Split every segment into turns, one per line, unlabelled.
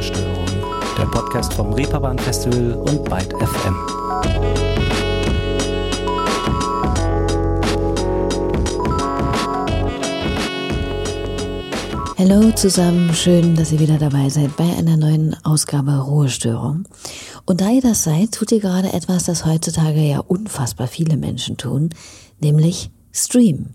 Ruhestörung, der Podcast vom Reeperbahn Festival und Byte FM.
Hallo zusammen, schön, dass ihr wieder dabei seid bei einer neuen Ausgabe Ruhestörung. Und da ihr das seid, tut ihr gerade etwas, das heutzutage ja unfassbar viele Menschen tun, nämlich streamen.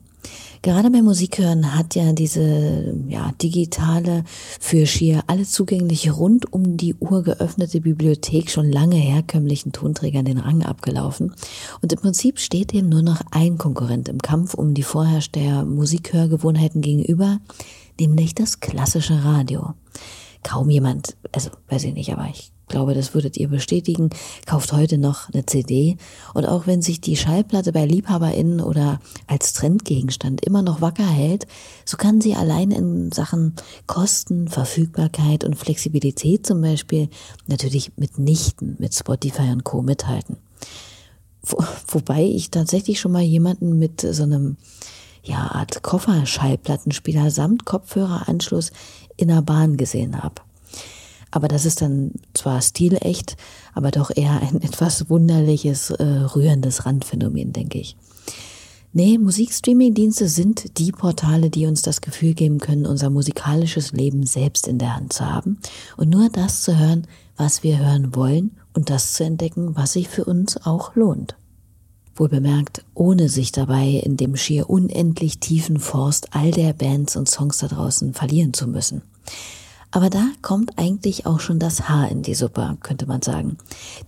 Gerade beim Musikhören hat ja diese ja, digitale, für schier alle zugängliche, rund um die Uhr geöffnete Bibliothek schon lange herkömmlichen Tonträgern den Rang abgelaufen. Und im Prinzip steht dem nur noch ein Konkurrent im Kampf um die Vorherrscher Musikhörgewohnheiten gegenüber, nämlich das klassische Radio. Kaum jemand, also weiß ich nicht, aber ich glaube, das würdet ihr bestätigen, kauft heute noch eine CD. Und auch wenn sich die Schallplatte bei LiebhaberInnen oder als Trendgegenstand immer noch wacker hält, so kann sie allein in Sachen Kosten, Verfügbarkeit und Flexibilität zum Beispiel natürlich mitnichten mit Spotify und Co. mithalten. Wo, wobei ich tatsächlich schon mal jemanden mit so einem ja, Art Kofferschallplattenspieler samt Kopfhöreranschluss in der Bahn gesehen habe. Aber das ist dann zwar stilecht, aber doch eher ein etwas wunderliches, äh, rührendes Randphänomen, denke ich. Nee, Musikstreaming-Dienste sind die Portale, die uns das Gefühl geben können, unser musikalisches Leben selbst in der Hand zu haben und nur das zu hören, was wir hören wollen und das zu entdecken, was sich für uns auch lohnt. Wohl bemerkt, ohne sich dabei in dem schier unendlich tiefen Forst all der Bands und Songs da draußen verlieren zu müssen. Aber da kommt eigentlich auch schon das Haar in die Suppe, könnte man sagen.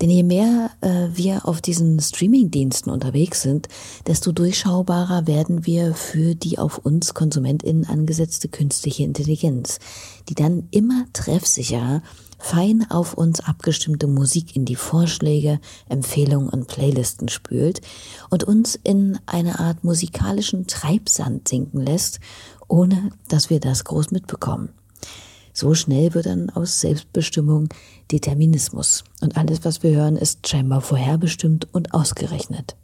Denn je mehr äh, wir auf diesen Streaming-Diensten unterwegs sind, desto durchschaubarer werden wir für die auf uns KonsumentInnen angesetzte künstliche Intelligenz, die dann immer treffsicherer fein auf uns abgestimmte Musik in die Vorschläge, Empfehlungen und Playlisten spült und uns in eine Art musikalischen Treibsand sinken lässt, ohne dass wir das groß mitbekommen. So schnell wird dann aus Selbstbestimmung Determinismus. Und alles, was wir hören, ist scheinbar vorherbestimmt und ausgerechnet.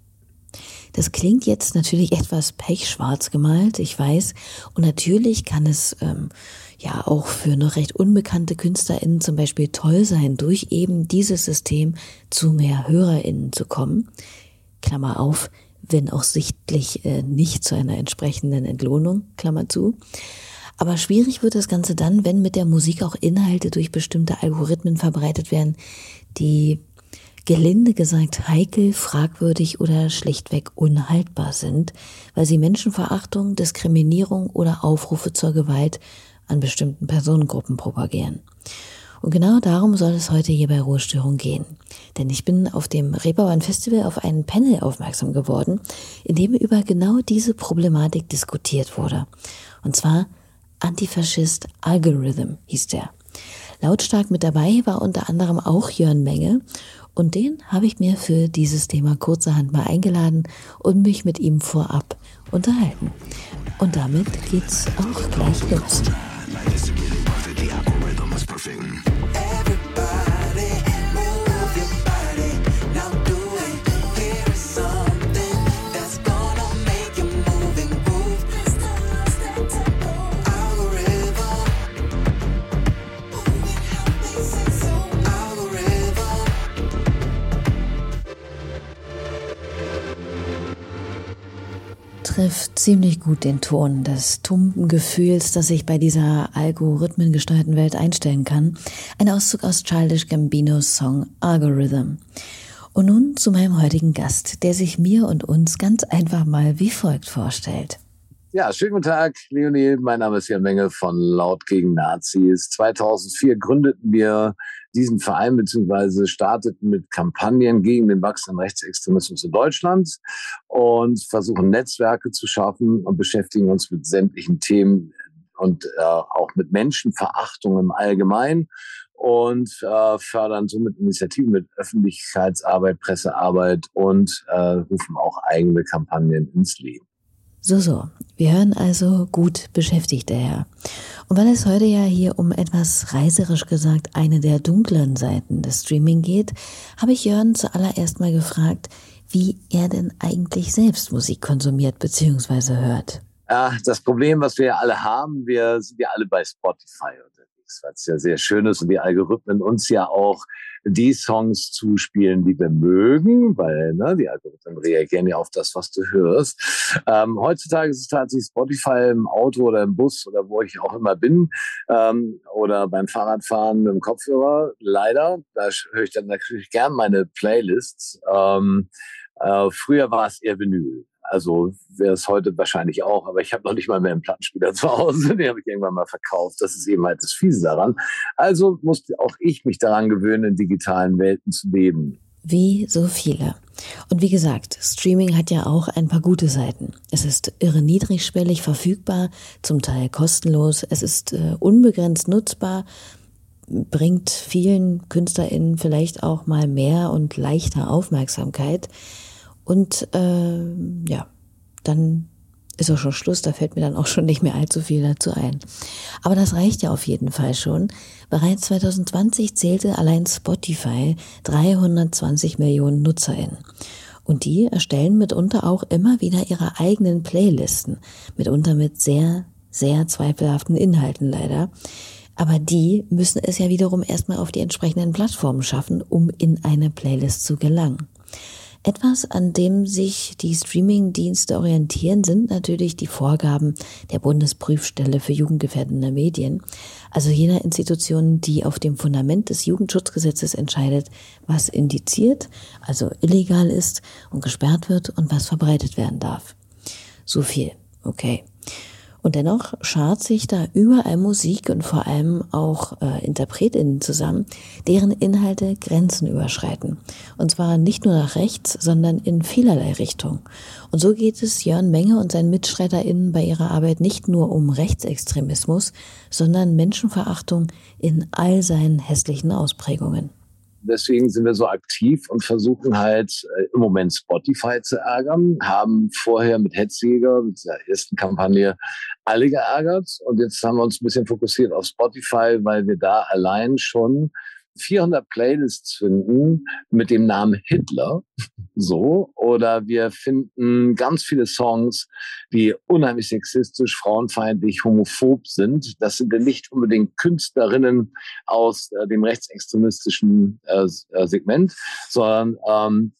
Das klingt jetzt natürlich etwas pechschwarz gemalt, ich weiß. Und natürlich kann es ähm, ja auch für noch recht unbekannte KünstlerInnen zum Beispiel toll sein, durch eben dieses System zu mehr HörerInnen zu kommen. Klammer auf, wenn auch sichtlich äh, nicht zu einer entsprechenden Entlohnung, Klammer zu. Aber schwierig wird das Ganze dann, wenn mit der Musik auch Inhalte durch bestimmte Algorithmen verbreitet werden, die gelinde gesagt heikel, fragwürdig oder schlichtweg unhaltbar sind, weil sie Menschenverachtung, Diskriminierung oder Aufrufe zur Gewalt an bestimmten Personengruppen propagieren. Und genau darum soll es heute hier bei Ruhestörung gehen. Denn ich bin auf dem Reeperbahn Festival auf einen Panel aufmerksam geworden, in dem über genau diese Problematik diskutiert wurde. Und zwar Antifaschist Algorithm hieß der. Lautstark mit dabei war unter anderem auch Jörn Menge und den habe ich mir für dieses Thema kurzerhand mal eingeladen und mich mit ihm vorab unterhalten. Und damit geht's auch gleich los. Trifft ziemlich gut den Ton des tumpen Gefühls, das sich bei dieser algorithmengesteuerten Welt einstellen kann. Ein Auszug aus Childish Gambinos Song Algorithm. Und nun zu meinem heutigen Gast, der sich mir und uns ganz einfach mal wie folgt vorstellt.
Ja, schönen guten Tag, Leonie. Mein Name ist Jan Menge von Laut gegen Nazis. 2004 gründeten wir diesen Verein beziehungsweise starteten mit Kampagnen gegen den wachsenden Rechtsextremismus in Deutschland und versuchen Netzwerke zu schaffen und beschäftigen uns mit sämtlichen Themen und äh, auch mit Menschenverachtung im Allgemeinen und äh, fördern somit Initiativen mit Öffentlichkeitsarbeit, Pressearbeit und äh, rufen auch eigene Kampagnen ins Leben.
So, so. Wir hören also gut beschäftigt daher. Und weil es heute ja hier um etwas reiserisch gesagt eine der dunklen Seiten des Streaming geht, habe ich Jörn zuallererst mal gefragt, wie er denn eigentlich selbst Musik konsumiert bzw. hört.
Ja, das Problem, was wir ja alle haben, wir sind ja alle bei Spotify unterwegs. Was ja sehr schön ist und die Algorithmen uns ja auch die Songs zuspielen, die wir mögen, weil ne, die Algorithmen reagieren ja auf das, was du hörst. Ähm, heutzutage ist es tatsächlich Spotify im Auto oder im Bus oder wo ich auch immer bin ähm, oder beim Fahrradfahren mit dem Kopfhörer. Leider, da höre ich dann natürlich gern meine Playlists. Ähm, äh, früher war es eher Vinyl. Also wäre es heute wahrscheinlich auch, aber ich habe noch nicht mal mehr einen Plattenspieler zu Hause. Den habe ich irgendwann mal verkauft. Das ist eben halt das Fiese daran. Also musste auch ich mich daran gewöhnen, in digitalen Welten zu leben.
Wie so viele. Und wie gesagt, Streaming hat ja auch ein paar gute Seiten. Es ist irre niedrigschwellig verfügbar, zum Teil kostenlos. Es ist äh, unbegrenzt nutzbar, bringt vielen KünstlerInnen vielleicht auch mal mehr und leichter Aufmerksamkeit. Und äh, ja, dann ist auch schon Schluss, da fällt mir dann auch schon nicht mehr allzu viel dazu ein. Aber das reicht ja auf jeden Fall schon. Bereits 2020 zählte allein Spotify 320 Millionen NutzerInnen. Und die erstellen mitunter auch immer wieder ihre eigenen Playlisten, mitunter mit sehr, sehr zweifelhaften Inhalten leider. Aber die müssen es ja wiederum erstmal auf die entsprechenden Plattformen schaffen, um in eine Playlist zu gelangen. Etwas, an dem sich die Streaming-Dienste orientieren, sind natürlich die Vorgaben der Bundesprüfstelle für jugendgefährdende Medien, also jener Institution, die auf dem Fundament des Jugendschutzgesetzes entscheidet, was indiziert, also illegal ist und gesperrt wird und was verbreitet werden darf. So viel. Okay. Und dennoch schart sich da überall Musik und vor allem auch äh, InterpretInnen zusammen, deren Inhalte Grenzen überschreiten. Und zwar nicht nur nach rechts, sondern in vielerlei Richtung. Und so geht es Jörn Menge und seinen MitstreiterInnen bei ihrer Arbeit nicht nur um Rechtsextremismus, sondern Menschenverachtung in all seinen hässlichen Ausprägungen.
Deswegen sind wir so aktiv und versuchen halt äh, im Moment Spotify zu ärgern, haben vorher mit Hetzjäger, mit der ersten Kampagne, alle geärgert. Und jetzt haben wir uns ein bisschen fokussiert auf Spotify, weil wir da allein schon 400 Playlists finden mit dem Namen Hitler, so, oder wir finden ganz viele Songs, die unheimlich sexistisch, frauenfeindlich, homophob sind. Das sind dann nicht unbedingt Künstlerinnen aus äh, dem rechtsextremistischen äh, äh Segment, sondern ähm,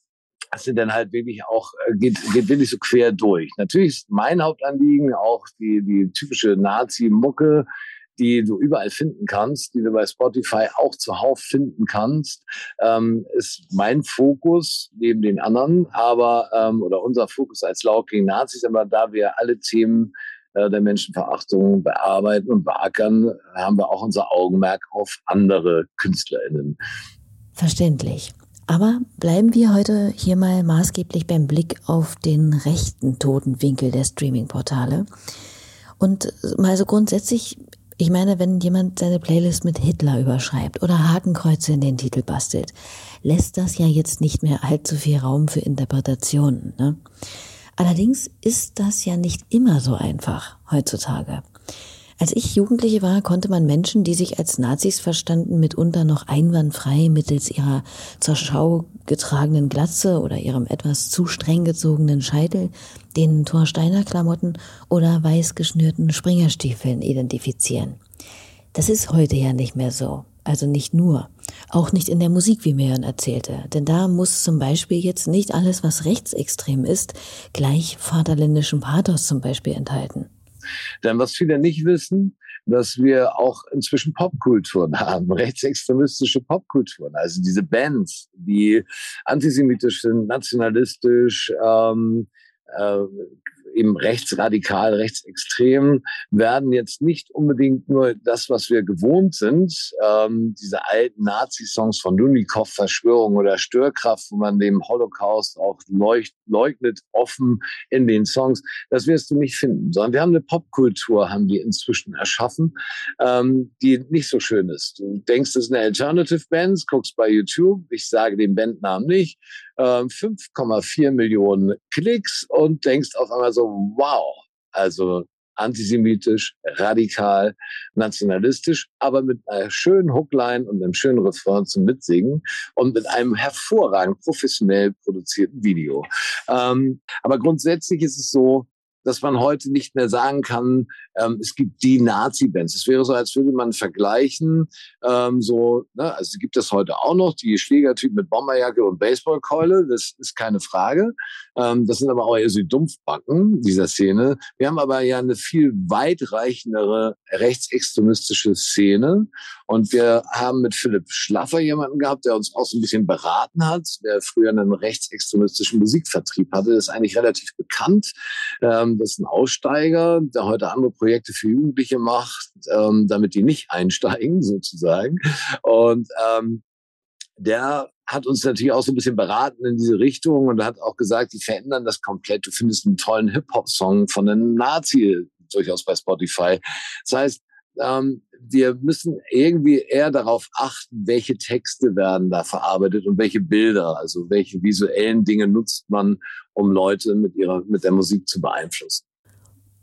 das sind dann halt wirklich auch, äh, geht, geht wirklich so quer durch. Natürlich ist mein Hauptanliegen auch die, die typische Nazi-Mucke, die du überall finden kannst, die du bei Spotify auch zuhauf finden kannst, ähm, ist mein Fokus neben den anderen, aber ähm, oder unser Fokus als Laut gegen Nazis, aber da wir alle Themen äh, der Menschenverachtung bearbeiten und beackern, haben wir auch unser Augenmerk auf andere KünstlerInnen.
Verständlich. Aber bleiben wir heute hier mal maßgeblich beim Blick auf den rechten Totenwinkel der Streaming-Portale. Und mal so grundsätzlich ich meine, wenn jemand seine Playlist mit Hitler überschreibt oder Hakenkreuze in den Titel bastelt, lässt das ja jetzt nicht mehr allzu viel Raum für Interpretationen. Ne? Allerdings ist das ja nicht immer so einfach heutzutage. Als ich Jugendliche war, konnte man Menschen, die sich als Nazis verstanden, mitunter noch einwandfrei mittels ihrer zur Schau getragenen Glatze oder ihrem etwas zu streng gezogenen Scheitel, den Thorsteiner Klamotten oder weiß geschnürten Springerstiefeln identifizieren. Das ist heute ja nicht mehr so. Also nicht nur. Auch nicht in der Musik, wie Meron erzählte. Denn da muss zum Beispiel jetzt nicht alles, was rechtsextrem ist, gleich vaterländischen Pathos zum Beispiel enthalten.
Denn was viele nicht wissen, dass wir auch inzwischen Popkulturen haben, rechtsextremistische Popkulturen. Also diese Bands, die antisemitisch sind, nationalistisch, ähm, äh, eben rechtsradikal, rechtsextrem, werden jetzt nicht unbedingt nur das, was wir gewohnt sind, ähm, diese alten Nazi-Songs von Lunikov, Verschwörung oder Störkraft, wo man dem Holocaust auch leucht, leugnet, offen in den Songs, das wirst du nicht finden, sondern wir haben eine Popkultur, haben die inzwischen erschaffen, ähm, die nicht so schön ist. Du denkst, das ist eine Alternative Band, guckst bei YouTube, ich sage den Bandnamen nicht, 5,4 ähm, Millionen Klicks und denkst auf einmal so, wow, also antisemitisch, radikal, nationalistisch, aber mit einer schönen Hookline und einem schönen Refrain zum Mitsingen und mit einem hervorragend professionell produzierten Video. Ähm, aber grundsätzlich ist es so, dass man heute nicht mehr sagen kann, ähm, es gibt die Nazi-Bands. Es wäre so, als würde man vergleichen, ähm, so, ne, also gibt es heute auch noch, die Schlägertypen mit Bomberjacke und Baseballkeule, das ist keine Frage. Ähm, das sind aber auch eher so die Dumpfbacken dieser Szene. Wir haben aber ja eine viel weitreichendere rechtsextremistische Szene und wir haben mit Philipp Schlaffer jemanden gehabt, der uns auch so ein bisschen beraten hat, der früher einen rechtsextremistischen Musikvertrieb hatte, das ist eigentlich relativ bekannt. Ähm, das ist ein Aussteiger, der heute andere Projekte für Jugendliche macht, ähm, damit die nicht einsteigen sozusagen. Und ähm, der hat uns natürlich auch so ein bisschen beraten in diese Richtung und hat auch gesagt, die verändern das komplett. Du findest einen tollen Hip-Hop-Song von einem Nazi durchaus bei Spotify. Das heißt, ähm, wir müssen irgendwie eher darauf achten, welche Texte werden da verarbeitet und welche Bilder, also welche visuellen Dinge nutzt man, um Leute mit ihrer, mit der Musik zu beeinflussen.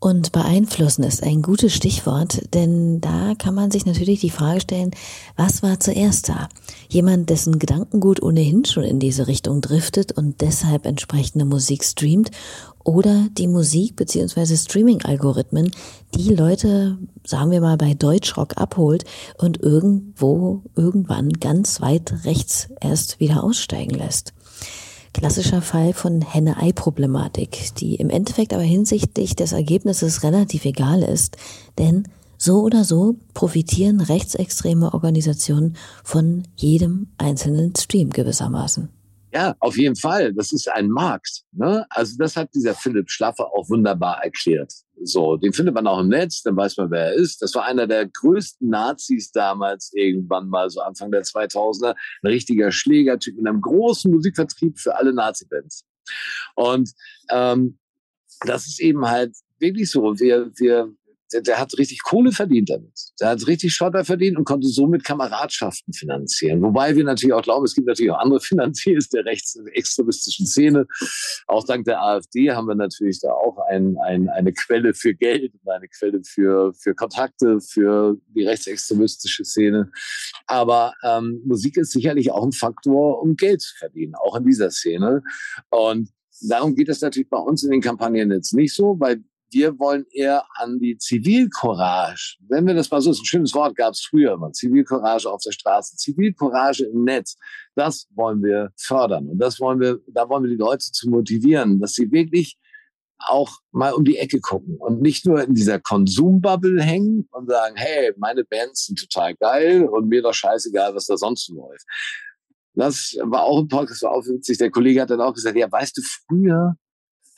Und beeinflussen ist ein gutes Stichwort, denn da kann man sich natürlich die Frage stellen, was war zuerst da? Jemand, dessen Gedankengut ohnehin schon in diese Richtung driftet und deshalb entsprechende Musik streamt oder die Musik bzw. Streaming-Algorithmen, die Leute, sagen wir mal, bei Deutschrock abholt und irgendwo, irgendwann ganz weit rechts erst wieder aussteigen lässt klassischer Fall von Henne-Ei-Problematik, die im Endeffekt aber hinsichtlich des Ergebnisses relativ egal ist, denn so oder so profitieren rechtsextreme Organisationen von jedem einzelnen Stream gewissermaßen.
Ja, auf jeden Fall. Das ist ein Markt. Ne? Also das hat dieser Philipp Schlaffer auch wunderbar erklärt. So, den findet man auch im Netz, dann weiß man, wer er ist. Das war einer der größten Nazis damals, irgendwann mal so Anfang der 2000er. Ein richtiger Schlägertyp mit einem großen Musikvertrieb für alle Nazi-Bands. Und ähm, das ist eben halt wirklich so. Wir, wir der, der hat richtig Kohle verdient damit. Der hat richtig Schotter verdient und konnte somit Kameradschaften finanzieren. Wobei wir natürlich auch glauben, es gibt natürlich auch andere Finanziers der rechtsextremistischen Szene. Auch dank der AfD haben wir natürlich da auch ein, ein, eine Quelle für Geld und eine Quelle für, für Kontakte für die rechtsextremistische Szene. Aber ähm, Musik ist sicherlich auch ein Faktor, um Geld zu verdienen, auch in dieser Szene. Und Darum geht es natürlich bei uns in den Kampagnen jetzt nicht so, weil wir wollen eher an die Zivilcourage. Wenn wir das mal so, ist ein schönes Wort, gab es früher immer, Zivilcourage auf der Straße, Zivilcourage im Netz. Das wollen wir fördern und das wollen wir, da wollen wir die Leute zu motivieren, dass sie wirklich auch mal um die Ecke gucken und nicht nur in dieser Konsumbubble hängen und sagen, hey, meine Bands sind total geil und mir doch scheißegal, was da sonst läuft. Das war auch ein Podcast, war auch witzig. Der Kollege hat dann auch gesagt, ja, weißt du, früher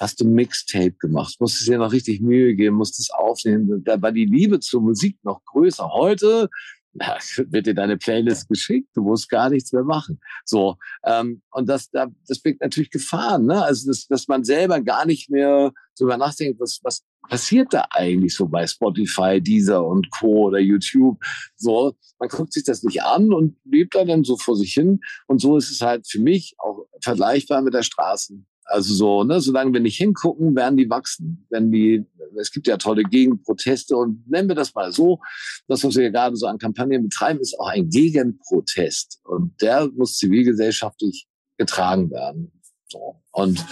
hast du Mixtape gemacht, musstest dir noch richtig Mühe geben, musstest aufnehmen. Da war die Liebe zur Musik noch größer. Heute na, wird dir deine Playlist geschickt, du musst gar nichts mehr machen. So ähm, und das, das birgt natürlich Gefahren, ne? Also dass, dass man selber gar nicht mehr so über nachdenkt, was was passiert da eigentlich so bei Spotify, Deezer und Co. oder YouTube. So, man guckt sich das nicht an und lebt da dann so vor sich hin. Und so ist es halt für mich auch vergleichbar mit der Straßen. Also so, ne, solange wir nicht hingucken, werden die wachsen. Wenn die, es gibt ja tolle Gegenproteste und nennen wir das mal so, das, was wir gerade so an Kampagnen betreiben, ist auch ein Gegenprotest. Und der muss zivilgesellschaftlich getragen werden. So. Und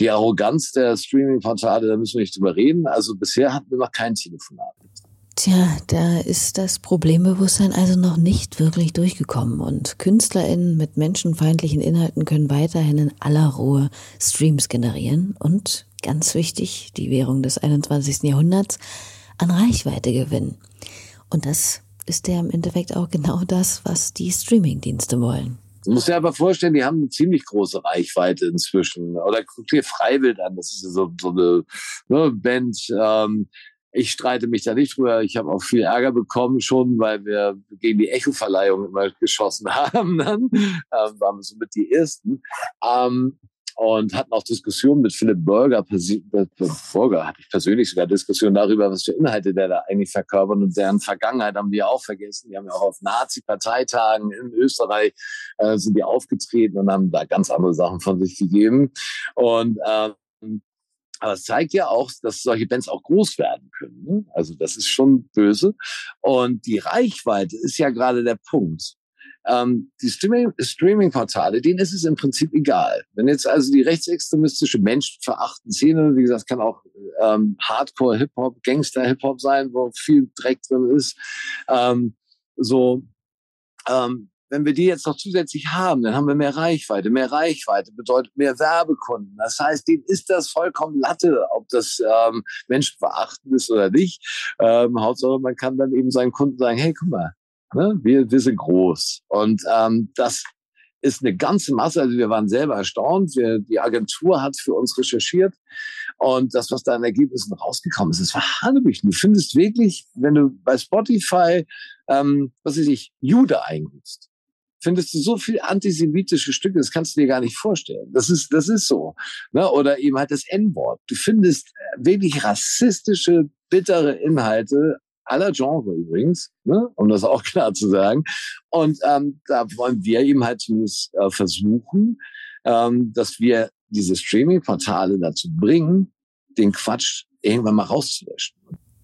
die Arroganz der Streaming-Portale, da müssen wir nicht drüber reden. Also bisher hatten wir noch kein Telefonat.
Tja, da ist das Problembewusstsein also noch nicht wirklich durchgekommen und KünstlerInnen mit menschenfeindlichen Inhalten können weiterhin in aller Ruhe Streams generieren und, ganz wichtig, die Währung des 21. Jahrhunderts, an Reichweite gewinnen. Und das ist ja im Endeffekt auch genau das, was die Streamingdienste wollen.
Du musst dir aber vorstellen, die haben eine ziemlich große Reichweite inzwischen. Oder guck dir Freiwild an, das ist so, so eine ne, Band, ähm, ich streite mich da nicht drüber. Ich habe auch viel Ärger bekommen schon, weil wir gegen die Echo-Verleihung immer geschossen haben. Dann ähm, waren wir somit die Ersten. Ähm, und hatten auch Diskussionen mit Philipp Burger. Burger hatte ich persönlich sogar Diskussionen darüber, was für Inhalte der da eigentlich verkörpert und deren Vergangenheit haben wir auch vergessen. Die haben ja auch auf Nazi-Parteitagen in Österreich äh, sind die aufgetreten und haben da ganz andere Sachen von sich gegeben. Und ähm, aber es zeigt ja auch, dass solche Bands auch groß werden können. Ne? Also das ist schon böse. Und die Reichweite ist ja gerade der Punkt. ähm, die Streaming-Portale, denen ist es im Prinzip egal. Wenn jetzt also die rechtsextremistische menschenverachtende Szene, wie gesagt, kann auch ähm, Hardcore-Hip-Hop, Gangster-Hip-Hop sein, wo viel Dreck drin ist, ähm, so, ähm, wenn wir die jetzt noch zusätzlich haben, dann haben wir mehr Reichweite. Mehr Reichweite bedeutet mehr Werbekunden. Das heißt, denen ist das vollkommen Latte, ob das ähm, menschenverachtend ist oder nicht. Ähm, Hauptsache, man kann dann eben seinen Kunden sagen, hey, guck mal, ne, wir, wir sind groß. Und ähm, das ist eine ganze Masse. Also wir waren selber erstaunt. Wir, die Agentur hat für uns recherchiert und das, was da in Ergebnissen rausgekommen ist, ist verhanebüchen. Du findest wirklich, wenn du bei Spotify, ähm, was weiß ich, Jude eingibst, findest du so viel antisemitische Stücke, das kannst du dir gar nicht vorstellen. Das ist, das ist so. Ne? Oder eben halt das N-Wort. Du findest äh, wirklich rassistische, bittere Inhalte aller Genre übrigens, ne? um das auch klar zu sagen. Und ähm, da wollen wir eben halt zumindest äh, versuchen, ähm, dass wir diese Streaming-Portale dazu bringen, den Quatsch irgendwann mal rauszulöschen.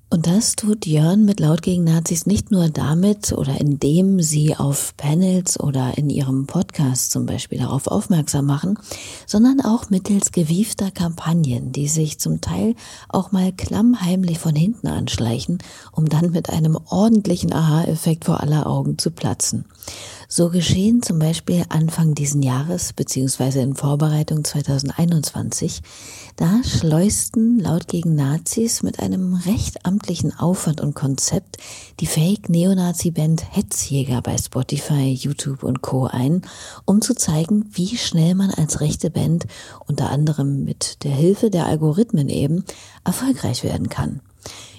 Und das tut Jörn mit Laut gegen Nazis nicht nur damit oder indem sie auf Panels oder in ihrem Podcast zum Beispiel darauf aufmerksam machen, sondern auch mittels gewiefter Kampagnen, die sich zum Teil auch mal klammheimlich von hinten anschleichen, um dann mit einem ordentlichen Aha-Effekt vor aller Augen zu platzen. So geschehen zum Beispiel Anfang diesen Jahres beziehungsweise in Vorbereitung 2021. Da schleusten laut gegen Nazis mit einem recht amtlichen Aufwand und Konzept die Fake-Neonazi-Band Hetzjäger bei Spotify, YouTube und Co. ein, um zu zeigen, wie schnell man als rechte Band unter anderem mit der Hilfe der Algorithmen eben erfolgreich werden kann.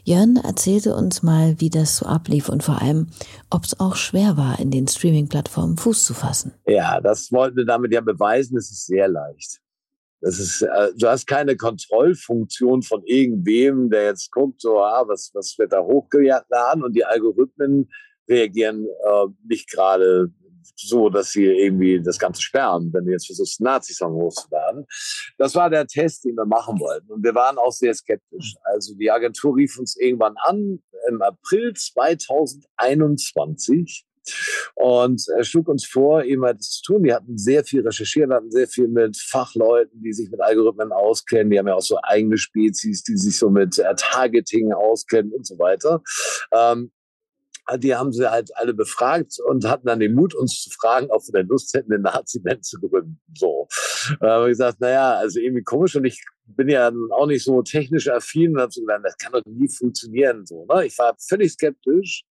Jörn erzählte uns mal, wie das so ablief und vor allem, ob es auch schwer war, in den Streaming-Plattformen Fuß zu fassen.
Ja, das wollten wir damit ja beweisen. Es ist sehr leicht. Das ist, äh, du hast keine Kontrollfunktion von irgendwem, der jetzt guckt, so, ah, was, was wird da hochgeladen und die Algorithmen reagieren äh, nicht gerade so, dass sie irgendwie das Ganze sperren, wenn du jetzt versuchst, Nazi-Song hochzuladen. Das war der Test, den wir machen wollten. Und wir waren auch sehr skeptisch. Also die Agentur rief uns irgendwann an im April 2021 und er schlug uns vor, halt das zu tun. Die hatten sehr viel recherchiert, hatten sehr viel mit Fachleuten, die sich mit Algorithmen auskennen. Die haben ja auch so eigene Spezies, die sich so mit äh, Targeting auskennen und so weiter. Ähm, die haben sie halt alle befragt und hatten dann den Mut, uns zu fragen, ob wir denn Lust hätten, eine Nazi-Band zu gründen. So. Da haben wir gesagt, naja, also irgendwie komisch und ich bin ja auch nicht so technisch affin und habe so gedacht, das kann doch nie funktionieren. So, ne? Ich war völlig skeptisch.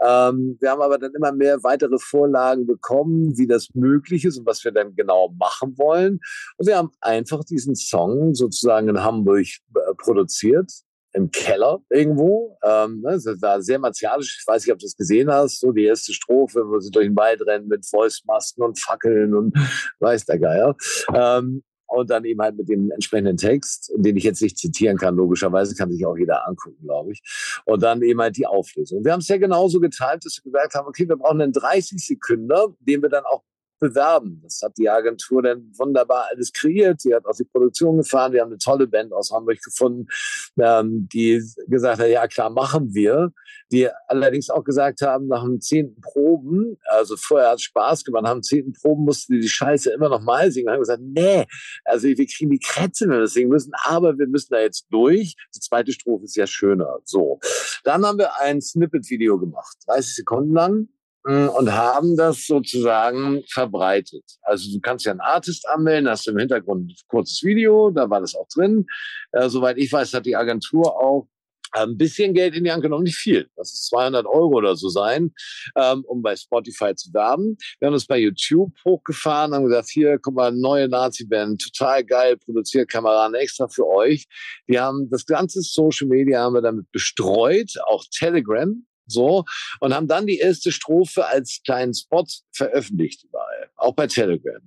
Ähm, wir haben aber dann immer mehr weitere Vorlagen bekommen, wie das möglich ist und was wir dann genau machen wollen. Und wir haben einfach diesen Song sozusagen in Hamburg äh, produziert im Keller irgendwo. Ähm, ne, das war sehr martialisch. Ich weiß nicht, ob du das gesehen hast. So die erste Strophe, wo sie durch den Wald rennen mit Fäustmasken und Fackeln und weiß der Geier. Ähm, und dann eben halt mit dem entsprechenden Text, den ich jetzt nicht zitieren kann, logischerweise kann sich auch jeder angucken, glaube ich. Und dann eben halt die Auflösung. Wir haben es ja genauso geteilt, dass wir gesagt haben, okay, wir brauchen einen 30 Sekunden, den wir dann auch bewerben. Das hat die Agentur dann wunderbar alles kreiert. Sie hat auch die Produktion gefahren. Wir haben eine tolle Band aus Hamburg gefunden, ähm, die gesagt hat, ja klar, machen wir. Die allerdings auch gesagt haben, nach dem zehnten Proben, also vorher hat es Spaß gemacht, nach dem zehnten Proben mussten die die Scheiße immer noch mal singen. Wir haben gesagt, nee, also wir kriegen die Krätze, wenn wir das singen müssen, aber wir müssen da jetzt durch. Die zweite Strophe ist ja schöner. So. Dann haben wir ein Snippet-Video gemacht, 30 Sekunden lang und haben das sozusagen verbreitet. Also du kannst ja einen Artist anmelden, hast im Hintergrund ein kurzes Video, da war das auch drin. Äh, soweit ich weiß, hat die Agentur auch ein bisschen Geld in die Hand genommen, nicht viel. Das ist 200 Euro oder so sein, ähm, um bei Spotify zu werben. Wir haben das bei YouTube hochgefahren, haben gesagt, hier, guck mal, neue Nazi-Band, total geil, produziert Kameraden extra für euch. Wir haben das ganze Social Media haben wir damit bestreut, auch Telegram so, und haben dann die erste Strophe als kleinen Spot veröffentlicht überall, auch bei Telegram.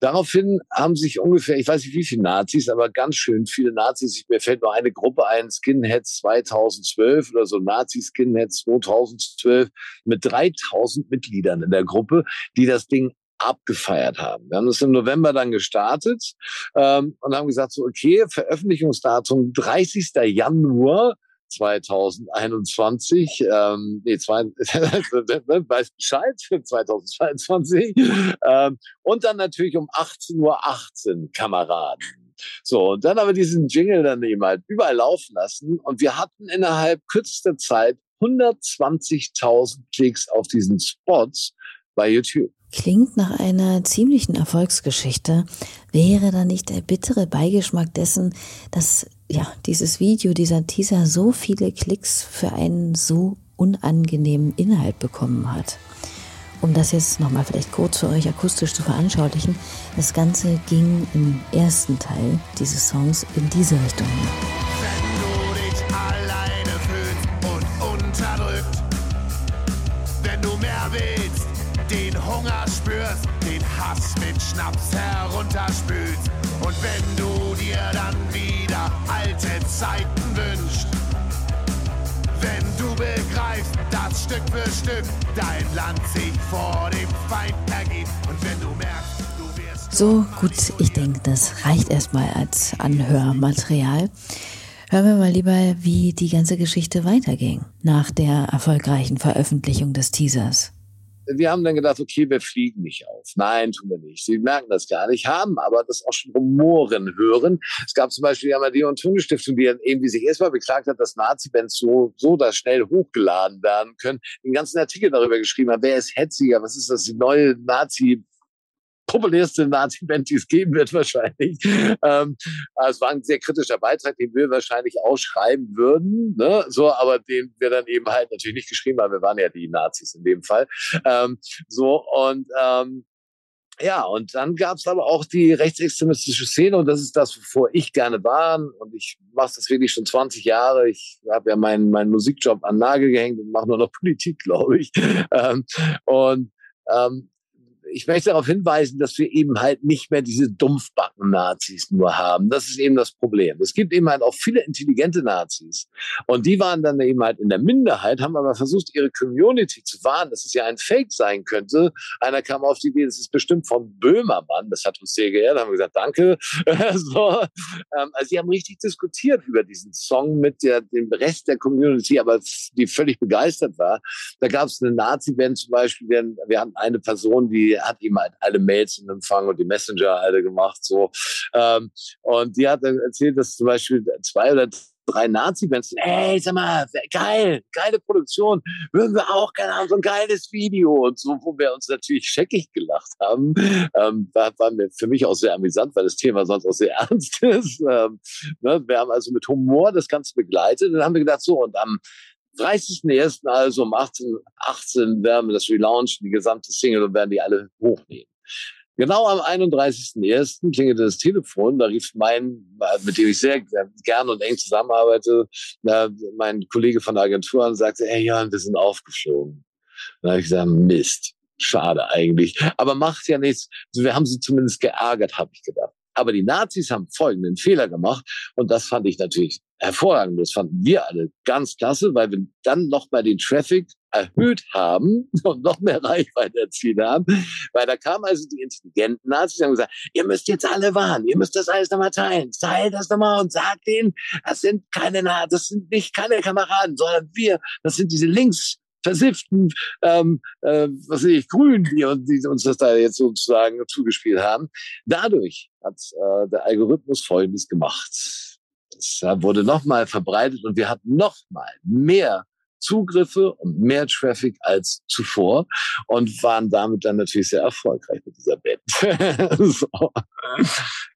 Daraufhin haben sich ungefähr, ich weiß nicht wie viele Nazis, aber ganz schön viele Nazis, mir fällt nur eine Gruppe ein, Skinheads 2012 oder so, Nazi-Skinheads 2012 mit 3000 Mitgliedern in der Gruppe, die das Ding abgefeiert haben. Wir haben das im November dann gestartet ähm, und haben gesagt, so okay, Veröffentlichungsdatum 30. Januar 2021, ähm, nee, zwei, weiß Bescheid für 2022. Ähm, und dann natürlich um 18.18 Uhr 18, Kameraden. So, und dann haben wir diesen Jingle dann eben halt überall laufen lassen und wir hatten innerhalb kürzester Zeit 120.000 Klicks auf diesen Spots bei YouTube.
Klingt nach einer ziemlichen Erfolgsgeschichte. Wäre da nicht der bittere Beigeschmack dessen, dass ja dieses Video, dieser Teaser so viele Klicks für einen so unangenehmen Inhalt bekommen hat? Um das jetzt nochmal vielleicht kurz für euch akustisch zu veranschaulichen, das Ganze ging im ersten Teil dieses Songs in diese Richtung. Willst, den Hunger spürst, den Hass mit Schnaps herunterspülst. Und wenn du dir dann wieder alte Zeiten wünschst, wenn du begreifst, dass Stück für Stück dein Land sich vor dem Feind ergeht. Und wenn du merkst. So, gut, ich denke, das reicht erstmal als Anhörmaterial. Hören wir mal lieber, wie die ganze Geschichte weiterging nach der erfolgreichen Veröffentlichung des Teasers
wir haben dann gedacht, okay, wir fliegen nicht auf. Nein, tun wir nicht. Sie merken das gar nicht, haben aber das auch schon Rumoren hören. Es gab zum Beispiel die Amadeo und Tone Stiftung, die dann irgendwie sich erstmal beklagt hat, dass Nazi-Bands so, so da schnell hochgeladen werden können, den ganzen Artikel darüber geschrieben hat, wer ist hetziger, was ist das, die neue Nazi populärste Nazi-Band, die es geben wird wahrscheinlich. Ähm, es war ein sehr kritischer Beitrag, den wir wahrscheinlich auch schreiben würden, ne? so, aber den wir dann eben halt natürlich nicht geschrieben haben. Wir waren ja die Nazis in dem Fall. Ähm, so und ähm, ja, und dann gab es aber auch die rechtsextremistische Szene und das ist das, wovor ich gerne war. Und ich mache das wirklich schon 20 Jahre. Ich habe ja meinen, meinen Musikjob an Nagel gehängt und mache nur noch Politik, glaube ich. Ähm, und ähm, ich möchte darauf hinweisen, dass wir eben halt nicht mehr diese Dumpfbacken-Nazis nur haben. Das ist eben das Problem. Es gibt eben halt auch viele intelligente Nazis. Und die waren dann eben halt in der Minderheit, haben aber versucht, ihre Community zu warnen, dass es ja ein Fake sein könnte. Einer kam auf die Idee, das ist bestimmt von Böhmermann. Das hat uns sehr geehrt. Da haben wir gesagt, danke. so. Ähm, also sie haben richtig diskutiert über diesen Song mit der, dem Rest der Community, aber die völlig begeistert war. Da gab es eine Nazi-Band zum Beispiel. Wir hatten eine Person, die hat ihm halt alle Mails in Empfang und die Messenger alle gemacht, so. Ähm, und die hat erzählt, dass zum Beispiel zwei oder drei Nazi-Bands, ey, sag mal, geil, geile Produktion, würden wir auch gerne haben, so ein geiles Video und so, wo wir uns natürlich scheckig gelacht haben, ähm, war, war für mich auch sehr amüsant, weil das Thema sonst auch sehr ernst ist. Ähm, ne? Wir haben also mit Humor das Ganze begleitet und dann haben wir gedacht, so, und am 30.01. also um 18, 18 werden wir das relaunchen, die gesamte Single und werden die alle hochnehmen. Genau am 31.01. klingelte das Telefon, da rief mein, mit dem ich sehr gerne und eng zusammenarbeite, mein Kollege von der Agentur und sagte, hey Jan, wir sind aufgeflogen. Dann habe ich gesagt, Mist, schade eigentlich, aber macht ja nichts. Wir haben sie zumindest geärgert, habe ich gedacht. Aber die Nazis haben folgenden Fehler gemacht und das fand ich natürlich hervorragend. Das fanden wir alle ganz klasse, weil wir dann nochmal den Traffic erhöht haben und noch mehr Reichweite erzielt haben. Weil da kamen also die intelligenten Nazis und haben gesagt, ihr müsst jetzt alle warnen, ihr müsst das alles nochmal teilen, teilt das nochmal und sagt denen, das sind keine, das sind nicht keine Kameraden, sondern wir, das sind diese links versifften, ähm, äh, was weiß ich, Grünen, die, die uns das da jetzt sozusagen zugespielt haben. Dadurch hat äh, der Algorithmus Folgendes gemacht. Es wurde nochmal verbreitet und wir hatten nochmal mehr Zugriffe und mehr Traffic als zuvor und waren damit dann natürlich sehr erfolgreich mit dieser Band. so.